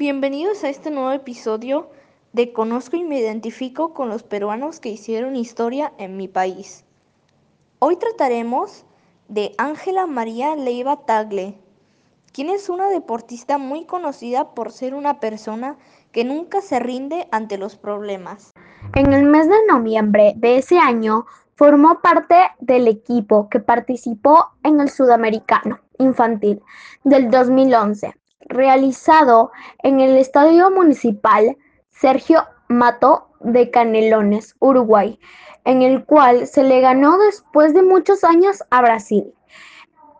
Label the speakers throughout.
Speaker 1: Bienvenidos a este nuevo episodio de Conozco y me identifico con los peruanos que hicieron historia en mi país. Hoy trataremos de Ángela María Leiva Tagle, quien es una deportista muy conocida por ser una persona que nunca se rinde ante los problemas.
Speaker 2: En el mes de noviembre de ese año formó parte del equipo que participó en el Sudamericano Infantil del 2011, realizado en el Estadio Municipal Sergio Mato de Canelones, Uruguay, en el cual se le ganó después de muchos años a Brasil.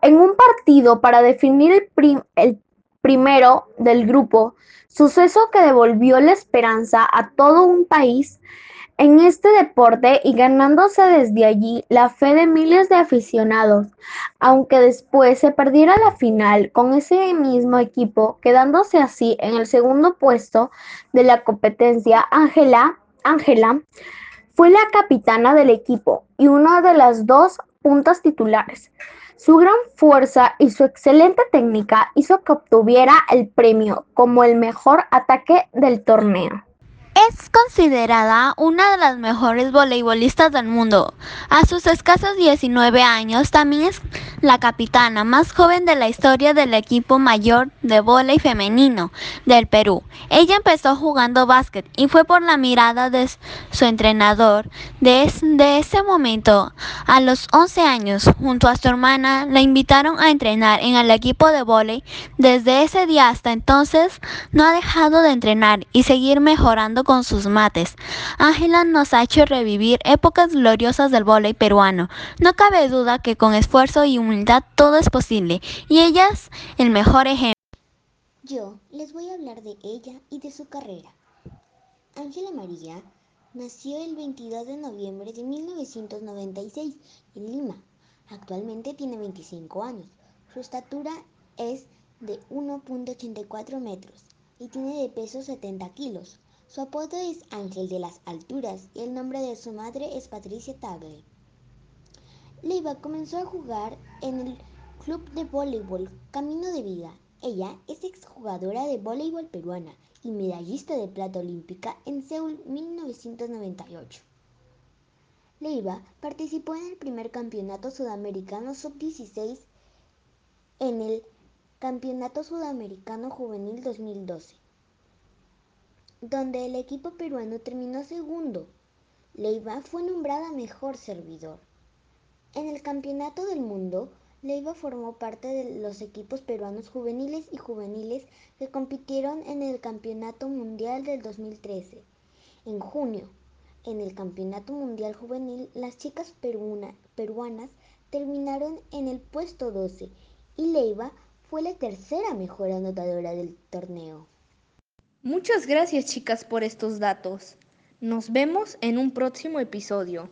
Speaker 2: En un partido para definir el, el primero del grupo, suceso que devolvió la esperanza a todo un país en este deporte y ganándose desde allí la fe de miles de aficionados, aunque después se perdiera la final con ese mismo equipo, quedándose así en el segundo puesto de la competencia, Ángela fue la capitana del equipo y una de las dos puntas titulares. Su gran fuerza y su excelente técnica hizo que obtuviera el premio como el mejor ataque del torneo.
Speaker 3: Es considerada una de las mejores voleibolistas del mundo. A sus escasos 19 años también es la capitana más joven de la historia del equipo mayor de vóley femenino del Perú. Ella empezó jugando básquet y fue por la mirada de su entrenador. Desde ese momento, a los 11 años, junto a su hermana, la invitaron a entrenar en el equipo de vóley. Desde ese día hasta entonces, no ha dejado de entrenar y seguir mejorando con sus mates. Ángela nos ha hecho revivir épocas gloriosas del vóley peruano. No cabe duda que con esfuerzo y todo es posible y ella es el mejor ejemplo.
Speaker 4: Yo les voy a hablar de ella y de su carrera. Ángela María nació el 22 de noviembre de 1996 en Lima. Actualmente tiene 25 años. Su estatura es de 1.84 metros y tiene de peso 70 kilos. Su apodo es Ángel de las Alturas y el nombre de su madre es Patricia Tagle. Leiva comenzó a jugar en el club de voleibol Camino de Vida. Ella es exjugadora de voleibol peruana y medallista de plata olímpica en Seúl 1998. Leiva participó en el primer campeonato sudamericano sub-16 en el Campeonato Sudamericano Juvenil 2012 donde el equipo peruano terminó segundo. Leiva fue nombrada mejor servidor. En el Campeonato del Mundo, Leiva formó parte de los equipos peruanos juveniles y juveniles que compitieron en el Campeonato Mundial del 2013. En junio, en el Campeonato Mundial Juvenil, las chicas peruanas terminaron en el puesto 12 y Leiva fue la tercera mejor anotadora del torneo.
Speaker 1: Muchas gracias chicas por estos datos. Nos vemos en un próximo episodio.